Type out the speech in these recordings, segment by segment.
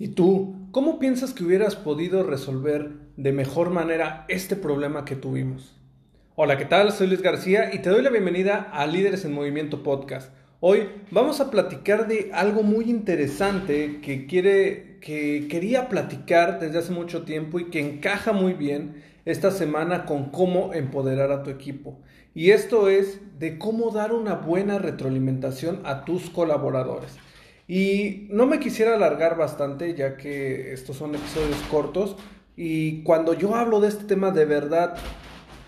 ¿Y tú, cómo piensas que hubieras podido resolver de mejor manera este problema que tuvimos? Hola, ¿qué tal? Soy Luis García y te doy la bienvenida a Líderes en Movimiento Podcast. Hoy vamos a platicar de algo muy interesante que quiere que quería platicar desde hace mucho tiempo y que encaja muy bien esta semana con cómo empoderar a tu equipo. Y esto es de cómo dar una buena retroalimentación a tus colaboradores. Y no me quisiera alargar bastante ya que estos son episodios cortos y cuando yo hablo de este tema de verdad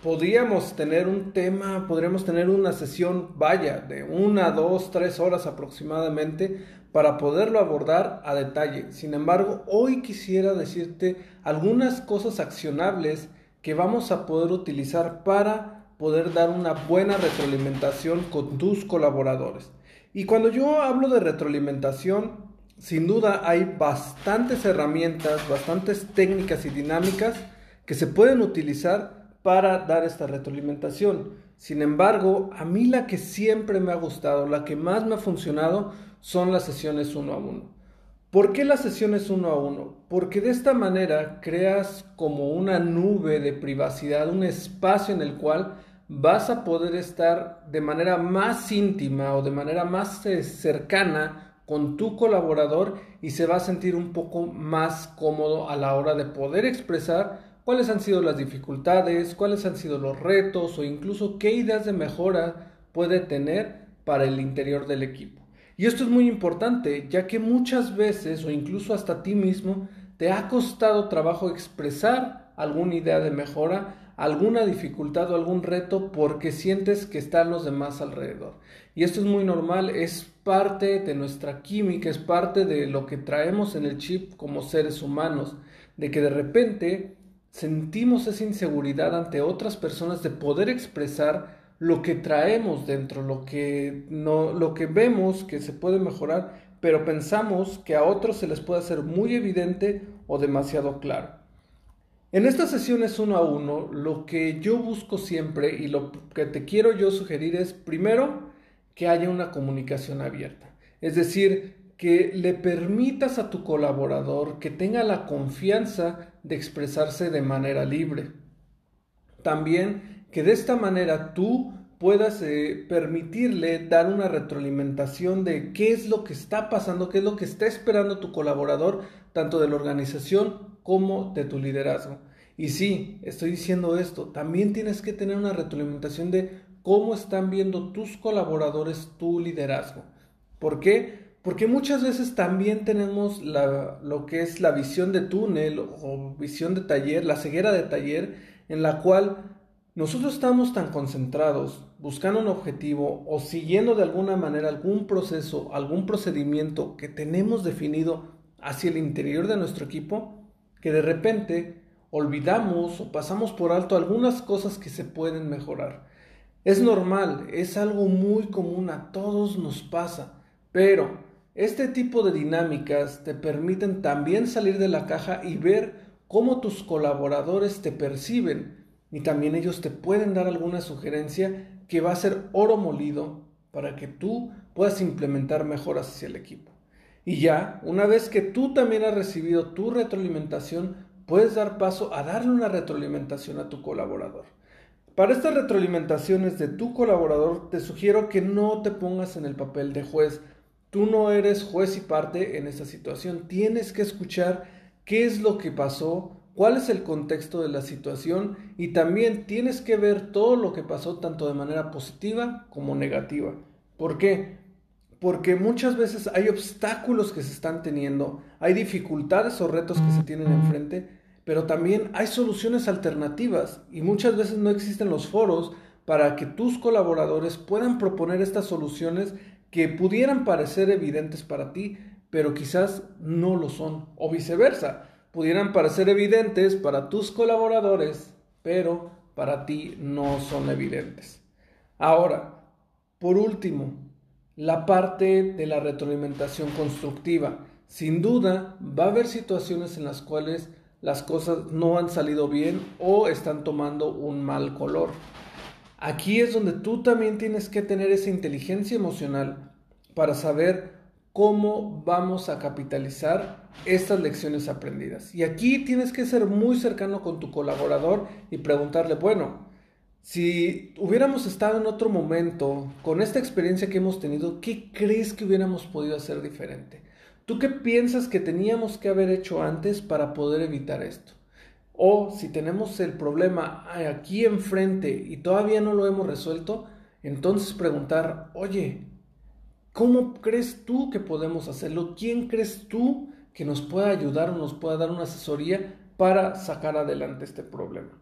podríamos tener un tema, podríamos tener una sesión, vaya, de una, dos, tres horas aproximadamente para poderlo abordar a detalle. Sin embargo, hoy quisiera decirte algunas cosas accionables que vamos a poder utilizar para poder dar una buena retroalimentación con tus colaboradores. Y cuando yo hablo de retroalimentación, sin duda hay bastantes herramientas, bastantes técnicas y dinámicas que se pueden utilizar para dar esta retroalimentación. Sin embargo, a mí la que siempre me ha gustado, la que más me ha funcionado, son las sesiones uno a uno. ¿Por qué las sesiones uno a uno? Porque de esta manera creas como una nube de privacidad, un espacio en el cual vas a poder estar de manera más íntima o de manera más eh, cercana con tu colaborador y se va a sentir un poco más cómodo a la hora de poder expresar cuáles han sido las dificultades, cuáles han sido los retos o incluso qué ideas de mejora puede tener para el interior del equipo. Y esto es muy importante, ya que muchas veces o incluso hasta ti mismo te ha costado trabajo expresar alguna idea de mejora, alguna dificultad o algún reto porque sientes que están los demás alrededor. Y esto es muy normal, es parte de nuestra química, es parte de lo que traemos en el chip como seres humanos, de que de repente sentimos esa inseguridad ante otras personas de poder expresar lo que traemos dentro, lo que, no, lo que vemos que se puede mejorar, pero pensamos que a otros se les puede hacer muy evidente o demasiado claro. En estas sesiones uno a uno, lo que yo busco siempre y lo que te quiero yo sugerir es, primero, que haya una comunicación abierta. Es decir, que le permitas a tu colaborador que tenga la confianza de expresarse de manera libre. También que de esta manera tú puedas eh, permitirle dar una retroalimentación de qué es lo que está pasando, qué es lo que está esperando tu colaborador, tanto de la organización como de tu liderazgo. Y sí, estoy diciendo esto, también tienes que tener una retroalimentación de cómo están viendo tus colaboradores tu liderazgo. ¿Por qué? Porque muchas veces también tenemos lo que es la visión de túnel o visión de taller, la ceguera de taller, en la cual nosotros estamos tan concentrados buscando un objetivo o siguiendo de alguna manera algún proceso, algún procedimiento que tenemos definido hacia el interior de nuestro equipo, que de repente olvidamos o pasamos por alto algunas cosas que se pueden mejorar. Es normal, es algo muy común, a todos nos pasa, pero este tipo de dinámicas te permiten también salir de la caja y ver cómo tus colaboradores te perciben y también ellos te pueden dar alguna sugerencia que va a ser oro molido para que tú puedas implementar mejoras hacia el equipo. Y ya, una vez que tú también has recibido tu retroalimentación, puedes dar paso a darle una retroalimentación a tu colaborador. Para estas retroalimentaciones de tu colaborador, te sugiero que no te pongas en el papel de juez, Tú no eres juez y parte en esta situación. Tienes que escuchar qué es lo que pasó, cuál es el contexto de la situación y también tienes que ver todo lo que pasó tanto de manera positiva como negativa. ¿Por qué? Porque muchas veces hay obstáculos que se están teniendo, hay dificultades o retos que se tienen enfrente, pero también hay soluciones alternativas y muchas veces no existen los foros para que tus colaboradores puedan proponer estas soluciones que pudieran parecer evidentes para ti, pero quizás no lo son, o viceversa, pudieran parecer evidentes para tus colaboradores, pero para ti no son evidentes. Ahora, por último, la parte de la retroalimentación constructiva. Sin duda, va a haber situaciones en las cuales las cosas no han salido bien o están tomando un mal color. Aquí es donde tú también tienes que tener esa inteligencia emocional para saber cómo vamos a capitalizar estas lecciones aprendidas. Y aquí tienes que ser muy cercano con tu colaborador y preguntarle, bueno, si hubiéramos estado en otro momento, con esta experiencia que hemos tenido, ¿qué crees que hubiéramos podido hacer diferente? ¿Tú qué piensas que teníamos que haber hecho antes para poder evitar esto? O si tenemos el problema aquí enfrente y todavía no lo hemos resuelto, entonces preguntar, oye, ¿cómo crees tú que podemos hacerlo? ¿Quién crees tú que nos pueda ayudar o nos pueda dar una asesoría para sacar adelante este problema?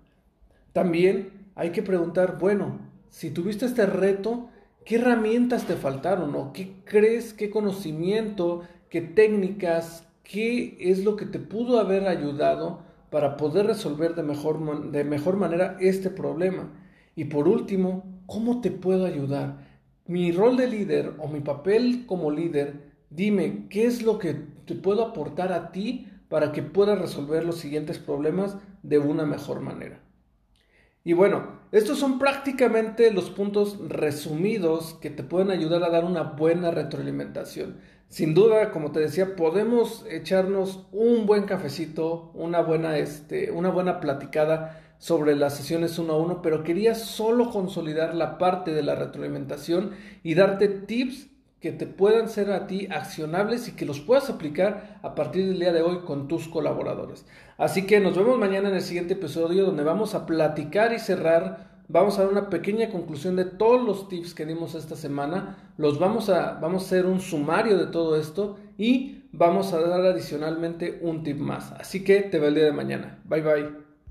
También hay que preguntar, bueno, si tuviste este reto, ¿qué herramientas te faltaron? ¿O qué crees, qué conocimiento, qué técnicas, qué es lo que te pudo haber ayudado para poder resolver de mejor, de mejor manera este problema? Y por último, ¿cómo te puedo ayudar? Mi rol de líder o mi papel como líder, dime, ¿qué es lo que te puedo aportar a ti para que puedas resolver los siguientes problemas de una mejor manera? Y bueno, estos son prácticamente los puntos resumidos que te pueden ayudar a dar una buena retroalimentación. Sin duda, como te decía, podemos echarnos un buen cafecito, una buena, este, una buena platicada sobre las sesiones uno a uno, pero quería solo consolidar la parte de la retroalimentación y darte tips que te puedan ser a ti accionables y que los puedas aplicar a partir del día de hoy con tus colaboradores. Así que nos vemos mañana en el siguiente episodio donde vamos a platicar y cerrar, vamos a dar una pequeña conclusión de todos los tips que dimos esta semana, los vamos a, vamos a hacer un sumario de todo esto y vamos a dar adicionalmente un tip más. Así que te veo el día de mañana. Bye bye.